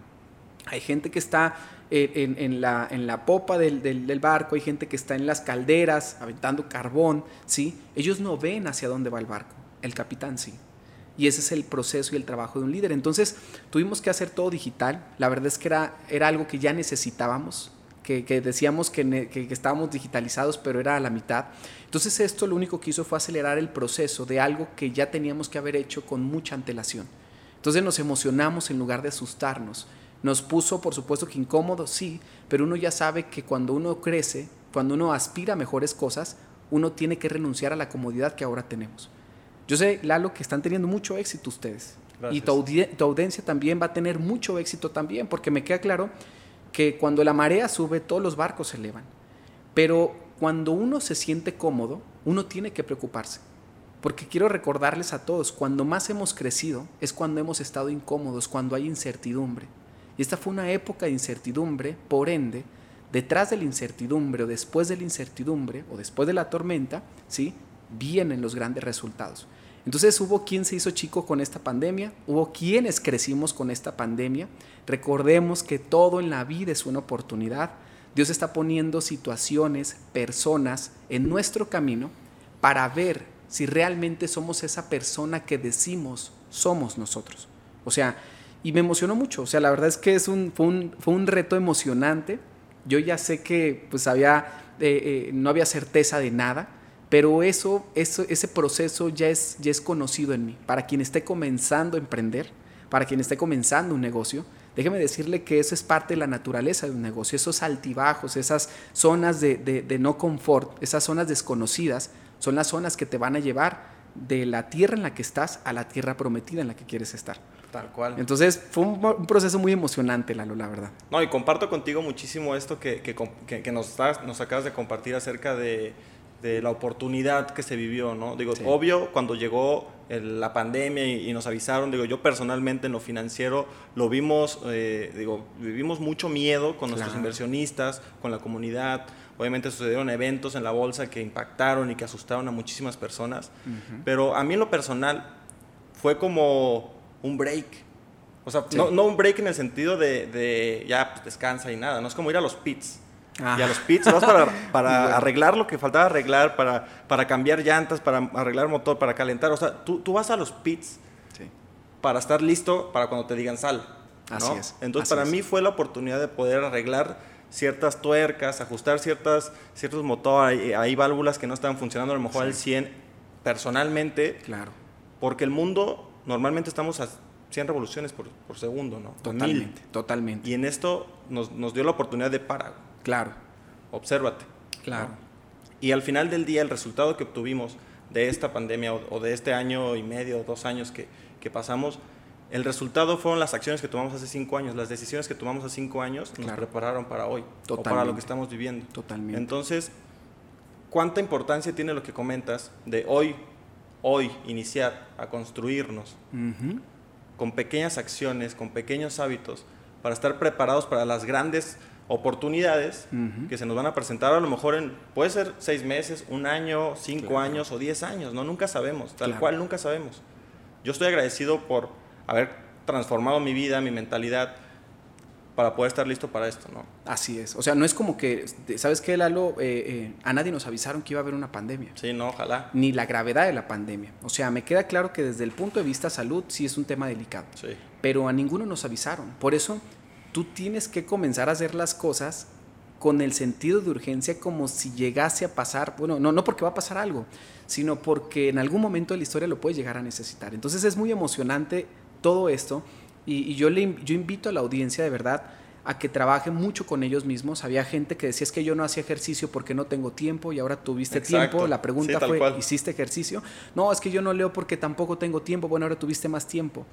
Hay gente que está eh, en, la, popa del, del- del barco, hay gente que está en las calderas aventando carbón, ¿sí? Ellos no ven hacia dónde va el barco, el capitán sí. Y ese es el proceso y el trabajo de un líder. Entonces tuvimos que hacer todo digital. La verdad es que era, algo que ya necesitábamos, que, decíamos que- que estábamos digitalizados, pero era a la mitad. Entonces esto lo único que hizo fue acelerar el proceso de algo que ya teníamos que haber hecho con mucha antelación. Entonces nos emocionamos en lugar de asustarnos. Nos puso, por supuesto que incómodo, sí, pero uno ya sabe que cuando uno crece, cuando uno aspira a mejores cosas, uno tiene que renunciar a la comodidad que ahora tenemos. Yo sé, Lalo, que están teniendo mucho éxito ustedes. Y tu, tu, audiencia también va a tener mucho éxito también, porque me queda claro que cuando la marea sube, todos los barcos se elevan. Pero cuando uno se siente cómodo, uno tiene que preocuparse. Porque quiero recordarles a todos, cuando más hemos crecido es cuando hemos estado incómodos, cuando hay incertidumbre. Y esta fue una época de incertidumbre, por ende, detrás de la incertidumbre o después de la incertidumbre o después de la tormenta, ¿sí? Vienen los grandes resultados. Entonces hubo quien se hizo chico con esta pandemia, hubo quienes crecimos con esta pandemia. Recordemos que todo en la vida es una oportunidad. Dios está poniendo situaciones, personas en nuestro camino para ver si realmente somos esa persona que decimos somos nosotros. O sea, y me emocionó mucho. O sea, la verdad es que es un, fue, un, reto emocionante. Yo ya sé que pues había, eh, eh, no había certeza de nada, pero eso, eso, ese proceso ya es, ya es conocido en mí. Para quien esté comenzando a emprender, para quien esté comenzando un negocio, déjeme decirle que eso es parte de la naturaleza de un negocio. Esos altibajos, esas zonas de, de no confort, esas zonas desconocidas, son las zonas que te van a llevar de la tierra en la que estás a la tierra prometida en la que quieres estar. Tal cual. Entonces fue un, proceso muy emocionante, Lalo, la verdad. No, y comparto contigo muchísimo esto que, que, nos, nos acabas de compartir acerca de, de, la oportunidad que se vivió, ¿no? Digo, obvio, cuando llegó la pandemia y, nos avisaron, digo, yo personalmente en lo financiero lo vimos, eh, digo, vivimos mucho miedo con nuestros inversionistas, con la comunidad. Obviamente sucedieron eventos en la bolsa que impactaron y que asustaron a muchísimas personas. Pero a mí en lo personal fue como un break. O sea, no, no, un break en el sentido de, de ya pues, descansa y nada, no es como ir a los pits. Y a los pits vas para, para arreglar lo que faltaba arreglar, para, para cambiar llantas, para arreglar motor, para calentar. O sea, tú, tú vas a los pits para estar listo para cuando te digan sal. Así es. Entonces, para mí fue la oportunidad de poder arreglar ciertas tuercas, ajustar ciertas, ciertos motores, hay, válvulas que no estaban funcionando a lo mejor al 100 personalmente. Claro. Porque el mundo, normalmente estamos a 100 revoluciones por, por segundo, ¿no? Totalmente, totalmente. Y en esto nos, nos, dio la oportunidad de parar. Claro. Obsérvate. Claro. Y al final del día, el resultado que obtuvimos de esta pandemia o, de este año y medio, dos años que, que pasamos, el resultado fueron las acciones que tomamos hace cinco años, las decisiones que tomamos hace cinco años nos prepararon para hoy o para lo que estamos viviendo. Totalmente. Entonces, ¿cuánta importancia tiene lo que comentas de hoy, hoy iniciar a construirnos con pequeñas acciones, con pequeños hábitos, para estar preparados para las grandes oportunidades que se nos van a presentar a lo mejor en, puede ser seis meses, un año, cinco años o diez años, ¿no? Nunca sabemos, tal cual nunca sabemos. Yo estoy agradecido por haber transformado mi vida, mi mentalidad, para poder estar listo para esto, ¿no? Así es. O sea, no es como que, ¿sabes qué, Lalo? Eh, eh, a nadie nos avisaron que iba a haber una pandemia. Sí, no, ojalá. Ni la gravedad de la pandemia. O sea, me queda claro que desde el punto de vista salud sí es un tema delicado. Sí. Pero a ninguno nos avisaron. Por eso tú tienes que comenzar a hacer las cosas con el sentido de urgencia como si llegase a pasar, bueno, no, no porque va a pasar algo, sino porque en algún momento de la historia lo puedes llegar a necesitar. Entonces es muy emocionante todo esto y, yo, le, yo invito a la audiencia de verdad a que trabaje mucho con ellos mismos. Había gente que decía es que yo no hacía ejercicio porque no tengo tiempo y ahora tuviste tiempo. La pregunta fue, ¿hiciste ejercicio? No, es que yo no leo porque tampoco tengo tiempo. Bueno, ahora tuviste más tiempo.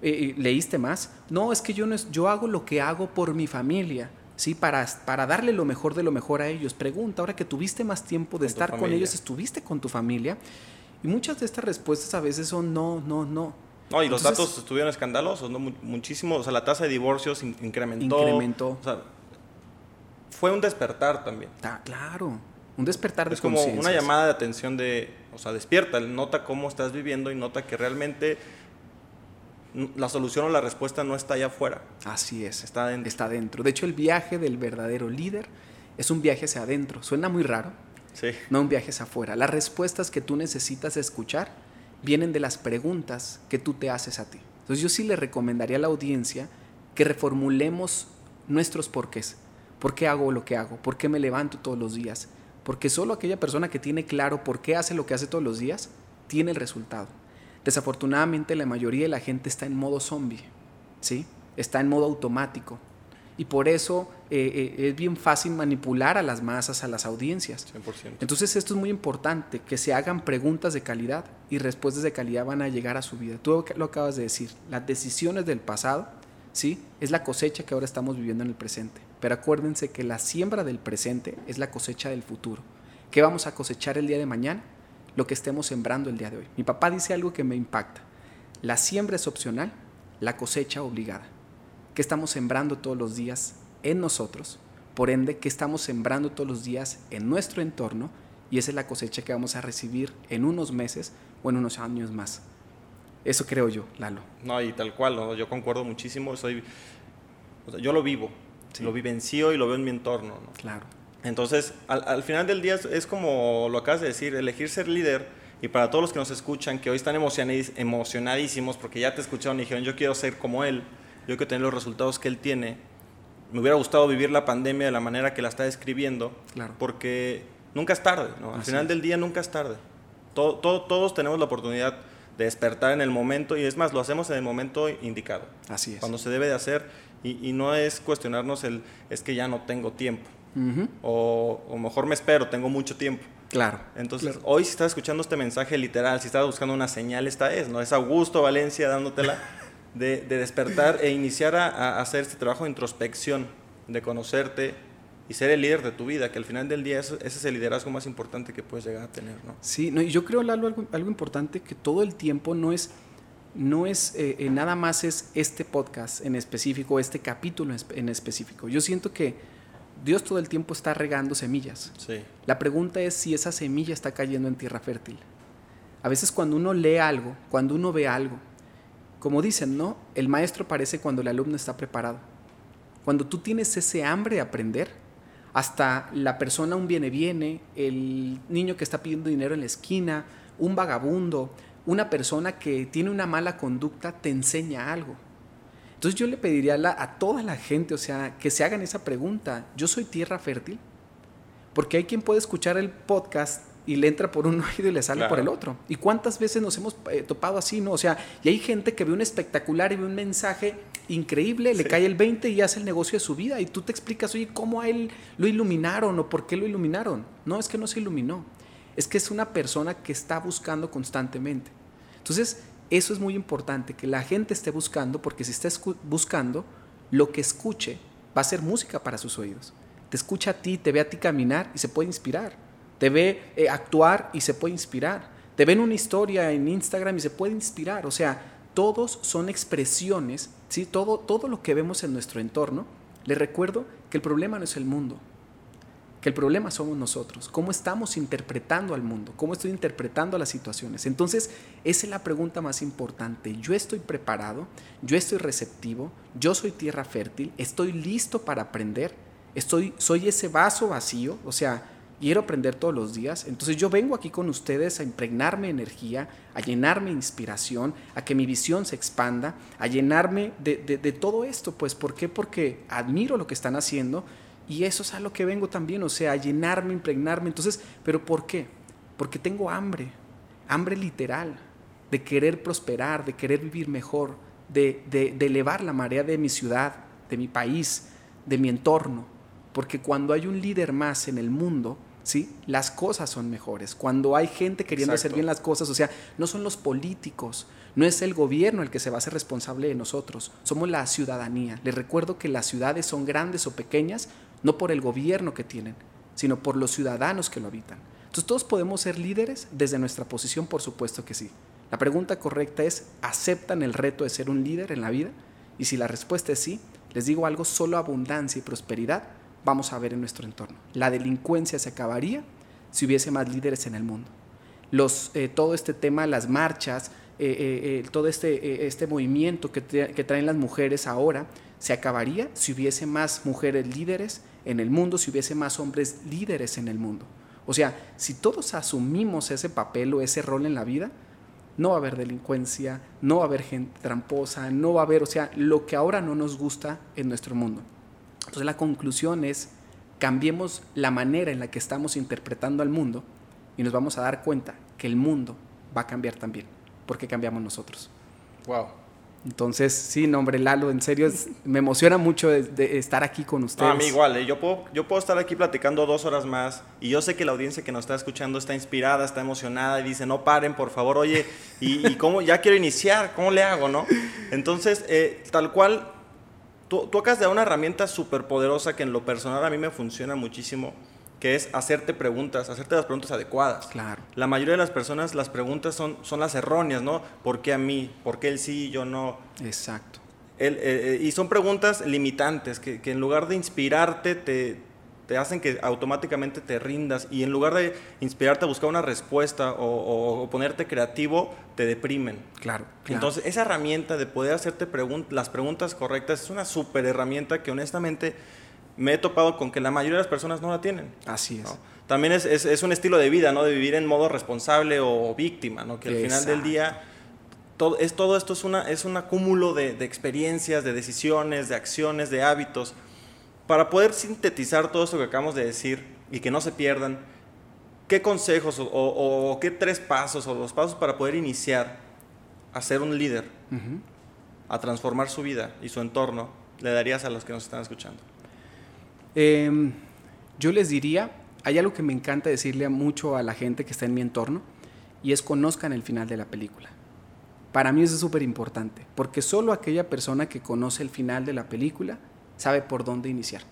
Eh, ¿Leíste más? No, es que yo, no yo hago lo que hago por mi familia. ¿sí? Para, para darle lo mejor de lo mejor a ellos. Pregunta, ahora que tuviste más tiempo de estar con ellos, ¿estuviste con tu familia? Y muchas de estas respuestas a veces son no, no, no. No, y los datos estuvieron escandalosos, ¿no? Muchísimo, o sea, la tasa de divorcios incrementó. Incrementó. O sea, fue un despertar también. Ah, claro. Un despertar de Es como una llamada de atención de, o sea, despierta, nota cómo estás viviendo y nota que realmente la solución o la respuesta no está allá afuera. Así es. Está adentro. Está adentro. De hecho, el viaje del verdadero líder es un viaje hacia adentro. Suena muy raro. Sí. No un viaje hacia afuera. Las respuestas que tú necesitas escuchar vienen de las preguntas que tú te haces a ti. Entonces yo sí le recomendaría a la audiencia que reformulemos nuestros porqués. ¿Por qué hago lo que hago? ¿Por qué me levanto todos los días? Porque solo aquella persona que tiene claro por qué hace lo que hace todos los días, tiene el resultado. Desafortunadamente la mayoría de la gente está en modo zombie, ¿sí? está en modo automático. Y por eso eh, eh, es bien fácil manipular a las masas, a las audiencias. 100%. Entonces esto es muy importante, que se hagan preguntas de calidad y respuestas de calidad van a llegar a su vida. Tú lo acabas de decir, las decisiones del pasado, ¿sí? Es la cosecha que ahora estamos viviendo en el presente. Pero acuérdense que la siembra del presente es la cosecha del futuro. ¿Qué vamos a cosechar el día de mañana? Lo que estemos sembrando el día de hoy. Mi papá dice algo que me impacta. La siembra es opcional, la cosecha obligada que estamos sembrando todos los días en nosotros, por ende, que estamos sembrando todos los días en nuestro entorno, y esa es la cosecha que vamos a recibir en unos meses o en unos años más. Eso creo yo, Lalo. No, y tal cual, ¿no? yo concuerdo muchísimo, soy, yo lo vivo, lo vivencio y lo veo en mi entorno. ¿no? Claro. Entonces, al, al, final del día es, es, como lo acabas de decir, elegir ser líder, y para todos los que nos escuchan, que hoy están emocionadísimos porque ya te escucharon y dijeron, yo quiero ser como él, yo que tener los resultados que él tiene. Me hubiera gustado vivir la pandemia de la manera que la está describiendo, claro. porque nunca es tarde, ¿no? al final es. del día nunca es tarde. Todo, todo, todos tenemos la oportunidad de despertar en el momento y es más, lo hacemos en el momento indicado. Así es. Cuando se debe de hacer y, y no es cuestionarnos el es que ya no tengo tiempo uh -huh. o, o, mejor me espero, tengo mucho tiempo. Claro. Entonces, claro. hoy si estás escuchando este mensaje literal, si estás buscando una señal, esta es, ¿no? Es Augusto Valencia dándotela. de, de, despertar e iniciar a, a, hacer este trabajo de introspección, de conocerte y ser el líder de tu vida, que al final del día ese, ese es el liderazgo más importante que puedes llegar a tener. ¿no? Sí, no, y yo creo, Lalo, algo, algo importante, que todo el tiempo no es, no es eh, eh, nada más es este podcast en específico, este capítulo en específico. Yo siento que Dios todo el tiempo está regando semillas. Sí. La pregunta es si esa semilla está cayendo en tierra fértil. A veces cuando uno lee algo, cuando uno ve algo, como dicen, ¿no? El maestro aparece cuando el alumno está preparado. Cuando tú tienes ese hambre de aprender, hasta la persona un viene viene, el niño que está pidiendo dinero en la esquina, un vagabundo, una persona que tiene una mala conducta te enseña algo. Entonces yo le pediría a, a toda la gente, o sea, que se hagan esa pregunta, ¿yo soy tierra fértil? Porque hay quien puede escuchar el podcast y le entra por un oído y le sale claro. por el otro. ¿Y cuántas veces nos hemos eh, topado así, no? O sea, y hay gente que ve un espectacular y ve un mensaje increíble, sí. le cae el 20 y hace el negocio de su vida y tú te explicas, oye, ¿cómo a él lo iluminaron o por qué lo iluminaron? No, es que no se iluminó. Es que es una persona que está buscando constantemente. Entonces, eso es muy importante, que la gente esté buscando, porque si está buscando, lo que escuche va a ser música para sus oídos. Te escucha a ti, te ve a ti caminar y se puede inspirar te ve eh, actuar y se puede inspirar, te ven una historia en Instagram y se puede inspirar, o sea, todos son expresiones, ¿sí? todo, todo lo que vemos en nuestro entorno, les recuerdo que el problema no es el mundo, que el problema somos nosotros, cómo estamos interpretando al mundo, cómo estoy interpretando las situaciones. Entonces, esa es la pregunta más importante. Yo estoy preparado, yo estoy receptivo, yo soy tierra fértil, estoy listo para aprender, estoy, soy ese vaso vacío, o sea, quiero aprender todos los días. Entonces yo vengo aquí con ustedes a impregnarme energía, a llenarme inspiración, a que mi visión se expanda, a llenarme de, de, todo esto. Pues, ¿por qué? Porque admiro lo que están haciendo y eso es a lo que vengo también, o sea, a llenarme, impregnarme. Entonces, ¿pero por qué? Porque tengo hambre, hambre literal, de querer prosperar, de querer vivir mejor, de, de elevar la marea de mi ciudad, de mi país, de mi entorno. Porque cuando hay un líder más en el mundo, ¿sí? Las cosas son mejores. Cuando hay gente queriendo Exacto. hacer bien las cosas, o sea, no son los políticos, no es el gobierno el que se va a hacer responsable de nosotros, somos la ciudadanía. Les recuerdo que las ciudades son grandes o pequeñas, no por el gobierno que tienen, sino por los ciudadanos que lo habitan. Entonces, todos podemos ser líderes desde nuestra posición, por supuesto que sí. La pregunta correcta es, ¿aceptan el reto de ser un líder en la vida? Y si la respuesta es sí, les digo algo, solo abundancia y prosperidad vamos a ver en nuestro entorno. La delincuencia se acabaría si hubiese más líderes en el mundo. Eh, todo este tema, las marchas, eh, eh, todo este, este movimiento que, que, traen las mujeres ahora, se acabaría si hubiese más mujeres líderes en el mundo, si hubiese más hombres líderes en el mundo. O sea, si todos asumimos ese papel o ese rol en la vida, no va a haber delincuencia, no va a haber gente tramposa, no va a haber, o sea, lo que ahora no nos gusta en nuestro mundo. Entonces la conclusión es, cambiemos la manera en la que estamos interpretando al mundo y nos vamos a dar cuenta que el mundo va a cambiar también, porque cambiamos nosotros. Wow. Entonces, sí, nombre Lalo, en serio, me emociona mucho de, estar aquí con ustedes. a mí igual, ¿eh? yo, puedo, yo puedo estar aquí platicando dos horas más y yo sé que la audiencia que nos está escuchando está inspirada, está emocionada y dice, no paren, por favor, oye, ¿y, cómo ya quiero iniciar? ¿Cómo le hago, no? Entonces, eh, tal cual, tú, tú acabas de una herramienta súper poderosa que en lo personal a mí me funciona muchísimo que es hacerte preguntas, hacerte las preguntas adecuadas. Claro. La mayoría de las personas, las preguntas son, son las erróneas, ¿no? ¿Por qué a mí? ¿Por qué él sí y yo no? Exacto. Eh, eh, y son preguntas limitantes, que, que, en lugar de inspirarte, te, te, hacen que automáticamente te rindas. Y en lugar de inspirarte a buscar una respuesta o, o, ponerte creativo, te deprimen. Claro, Entonces, esa herramienta de poder hacerte las preguntas correctas es una súper herramienta que honestamente me he topado con que la mayoría de las personas no la tienen. Así es. También es, es, es, un estilo de vida, ¿no? De vivir en modo responsable o víctima, ¿no? Que al final del día todo, es, todo esto es, una, es un acúmulo de, de, experiencias, de decisiones, de acciones, de hábitos. Para poder sintetizar todo esto que acabamos de decir y que no se pierdan, ¿qué consejos o, o, qué tres pasos o los pasos para poder iniciar a ser un líder, a transformar su vida y su entorno, le darías a los que nos están escuchando? Em, yo les diría, hay algo que me encanta decirle mucho a la gente que está en mi entorno y es conozcan el final de la película. Para mí eso es súper importante, porque solo aquella persona que conoce el final de la película sabe por dónde iniciar.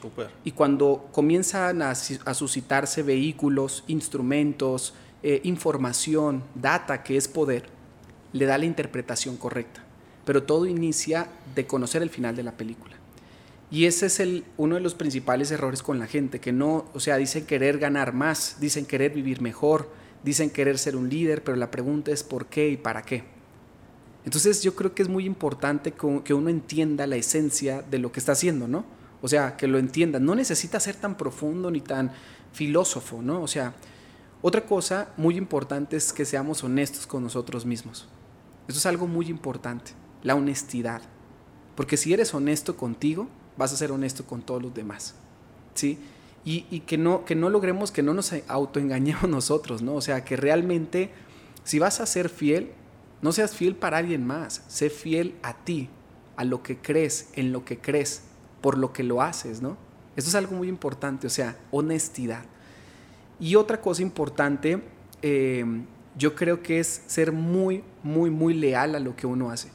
Super. Y cuando comienzan a, suscitarse vehículos, instrumentos, eh, información, data, que es poder, le da la interpretación correcta. Pero todo inicia de conocer el final de la película. Y ese es el, uno de los principales errores con la gente, que no, o sea, dicen querer ganar más, dicen querer vivir mejor, dicen querer ser un líder, pero la pregunta es por qué y para qué. Entonces yo creo que es muy importante que uno entienda la esencia de lo que está haciendo, ¿no? O sea, que lo entienda. No necesita ser tan profundo ni tan filósofo, ¿no? O sea, otra cosa muy importante es que seamos honestos con nosotros mismos. Eso es algo muy importante, la honestidad. Porque si eres honesto contigo, vas a ser honesto con todos los demás. ¿Sí? Y, que, no, que no logremos, que no nos autoengañemos nosotros, ¿no? O sea, que realmente, si vas a ser fiel, no seas fiel para alguien más, sé fiel a ti, a lo que crees, en lo que crees, por lo que lo haces, ¿no? Eso es algo muy importante, o sea, honestidad. Y otra cosa importante, eh, yo creo que es ser muy, muy, muy leal a lo que uno hace,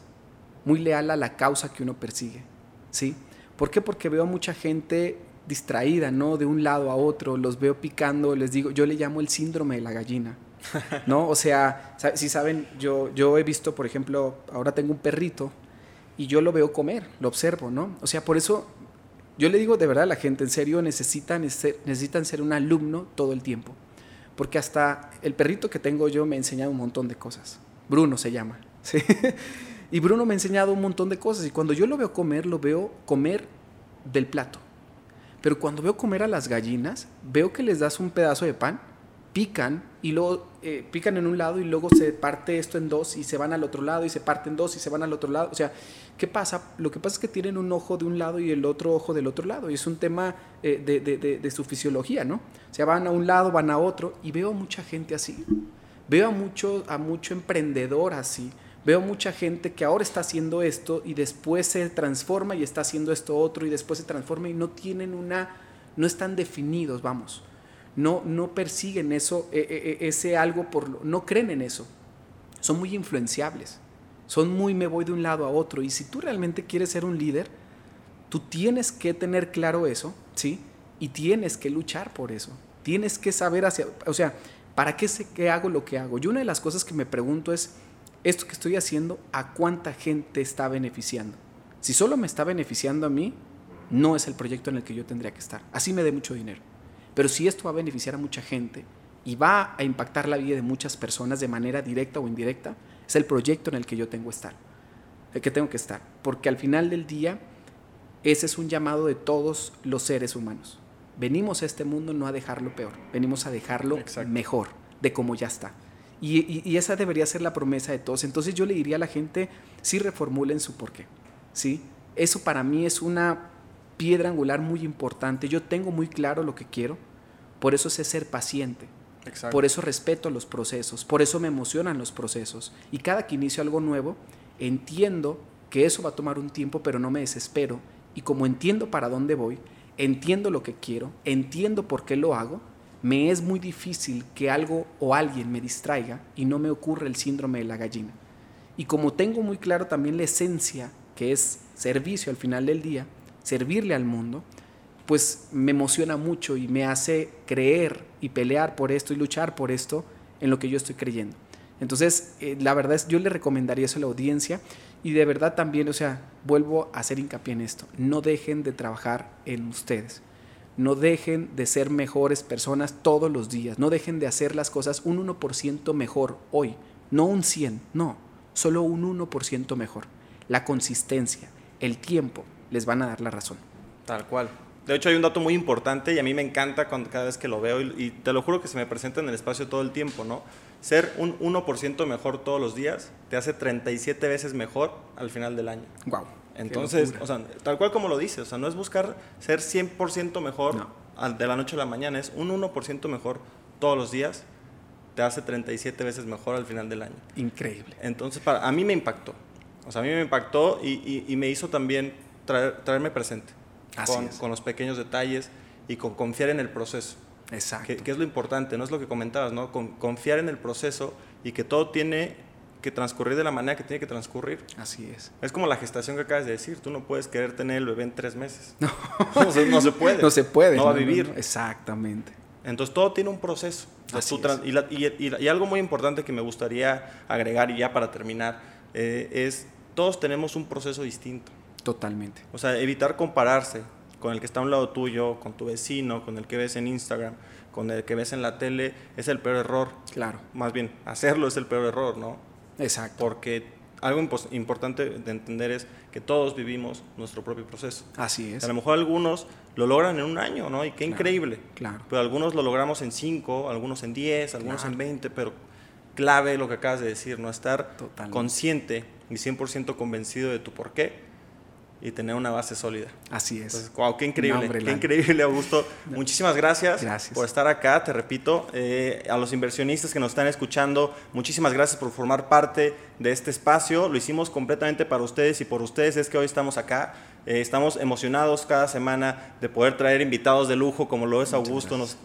muy leal a la causa que uno persigue, ¿sí? ¿Por qué? Porque veo a mucha gente distraída, ¿no? De un lado a otro, los veo picando, les digo, yo le llamo el síndrome de la gallina, ¿no? O sea, si saben, yo, yo he visto, por ejemplo, ahora tengo un perrito y yo lo veo comer, lo observo, ¿no? O sea, por eso yo le digo de verdad a la gente, en serio, necesitan ser, ser un alumno todo el tiempo. Porque hasta el perrito que tengo yo me ha enseñado un montón de cosas. Bruno se llama. ¿sí? Y Bruno me ha enseñado un montón de cosas y cuando yo lo veo comer, lo veo comer del plato. Pero cuando veo comer a las gallinas, veo que les das un pedazo de pan, pican y luego eh, pican en un lado y luego se parte esto en dos y se van al otro lado y se parten dos y se van al otro lado. O sea, ¿qué pasa? Lo que pasa es que tienen un ojo de un lado y el otro ojo del otro lado y es un tema eh, de, de, de, su fisiología, ¿no? O sea, van a un lado, van a otro y veo mucha gente así. Veo a mucho, a mucho emprendedor así Veo mucha gente que ahora está haciendo esto y después se transforma y está haciendo esto otro y después se transforma y no tienen una, no están definidos, vamos. No, no persiguen eso, e, e, e, ese algo por, no creen en eso. Son muy influenciables. Son muy me voy de un lado a otro y si tú realmente quieres ser un líder, tú tienes que tener claro eso, ¿sí? Y tienes que luchar por eso. Tienes que saber hacia, o sea, ¿para qué sé qué hago lo que hago? Yo una de las cosas que me pregunto es esto que estoy haciendo, ¿a cuánta gente está beneficiando? Si solo me está beneficiando a mí, no es el proyecto en el que yo tendría que estar. Así me dé mucho dinero. Pero si esto va a beneficiar a mucha gente y va a impactar la vida de muchas personas de manera directa o indirecta, es el proyecto en el que yo tengo que estar. El que tengo que estar. Porque al final del día, ese es un llamado de todos los seres humanos. Venimos a este mundo no a dejarlo peor, venimos a dejarlo mejor de como ya está. Y, esa debería ser la promesa de todos. Entonces yo le diría a la gente, sí reformulen su porqué. ¿sí? Eso para mí es una piedra angular muy importante. Yo tengo muy claro lo que quiero, por eso sé ser paciente. Por eso respeto los procesos, por eso me emocionan los procesos. Y cada que inicio algo nuevo, entiendo que eso va a tomar un tiempo, pero no me desespero. Y como entiendo para dónde voy, entiendo lo que quiero, entiendo por qué lo hago, me es muy difícil que algo o alguien me distraiga y no me ocurre el síndrome de la gallina. Y como tengo muy claro también la esencia, que es servicio al final del día, servirle al mundo, pues me emociona mucho y me hace creer y pelear por esto y luchar por esto en lo que yo estoy creyendo. Entonces, eh, la verdad es, yo le recomendaría eso a la audiencia y de verdad también, o sea, vuelvo a hacer hincapié en esto, no dejen de trabajar en ustedes, no dejen de ser mejores personas todos los días, no dejen de hacer las cosas un 1% mejor hoy, no un 100, no, solo un 1% mejor. La consistencia, el tiempo, les van a dar la razón. Tal cual. De hecho, hay un dato muy importante y a mí me encanta cuando, cada vez que lo veo y, te lo juro que se me presenta en el espacio todo el tiempo, ¿no? Ser un 1% mejor todos los días te hace 37 veces mejor al final del año. Wow. Entonces, o sea, tal cual como lo dices, o sea, no es buscar ser 100% mejor de la noche a la mañana, es un 1% mejor todos los días te hace 37 veces mejor al final del año. Increíble. Entonces, para, a mí me impactó. O sea, a mí me impactó y, me hizo también traerme presente con, los pequeños detalles y con confiar en el proceso. Exacto. Que, es lo importante, no es lo que comentabas, ¿no? Con, confiar en el proceso y que todo tiene que transcurrir de la manera que tiene que transcurrir. Así es. Es como la gestación que acabas de decir. Tú no puedes querer tener el bebé en tres meses. No, no, se, puede. No se puede. No va a vivir. Exactamente. Entonces todo tiene un proceso. y, algo muy importante que me gustaría agregar y ya para terminar eh, es todos tenemos un proceso distinto. Totalmente. O sea, evitar compararse con el que está a un lado tuyo, con tu vecino, con el que ves en Instagram, con el que ves en la tele, es el peor error. Claro. Más bien, hacerlo es el peor error, ¿no? Exacto. Porque algo importante de entender es que todos vivimos nuestro propio proceso. Así es. A lo mejor algunos lo logran en un año, ¿no? Y qué increíble. Claro. Pero algunos lo logramos en cinco, algunos en diez, algunos en veinte, pero clave lo que acabas de decir, ¿no? Estar consciente y 100% convencido de tu por qué y tener una base sólida. Así es. wow, qué increíble, qué increíble, Augusto. Muchísimas gracias, por estar acá, te repito. Eh, a los inversionistas que nos están escuchando, muchísimas gracias por formar parte de este espacio. Lo hicimos completamente para ustedes y por ustedes es que hoy estamos acá. Eh, estamos emocionados cada semana de poder traer invitados de lujo como lo es Augusto. Nos,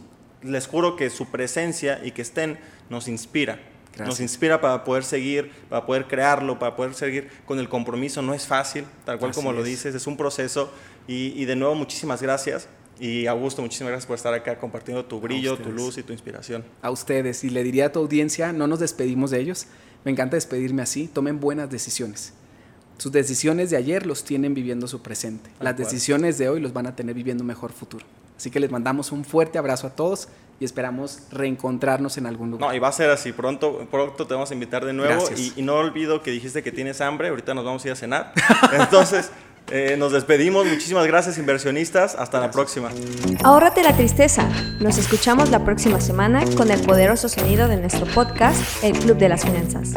les juro que su presencia y que estén nos inspira. Nos inspira para poder seguir, para poder crearlo, para poder seguir con el compromiso. No es fácil, tal cual como lo dices, es un proceso. Y, de nuevo, muchísimas gracias. Y Augusto, muchísimas gracias por estar acá compartiendo tu brillo, tu luz y tu inspiración. A ustedes. Y le diría a tu audiencia, no nos despedimos de ellos. Me encanta despedirme así. Tomen buenas decisiones. Sus decisiones de ayer los tienen viviendo su presente. Las decisiones de hoy los van a tener viviendo un mejor futuro. Así que les mandamos un fuerte abrazo a todos y esperamos reencontrarnos en algún lugar. No, y va a ser así, pronto, pronto te vamos a invitar de nuevo y, no olvido que dijiste que tienes hambre, ahorita nos vamos a ir a cenar. Entonces, eh, nos despedimos, muchísimas gracias inversionistas, hasta la próxima. Ahórrate la tristeza, nos escuchamos la próxima semana con el poderoso sonido de nuestro podcast, El Club de las Finanzas.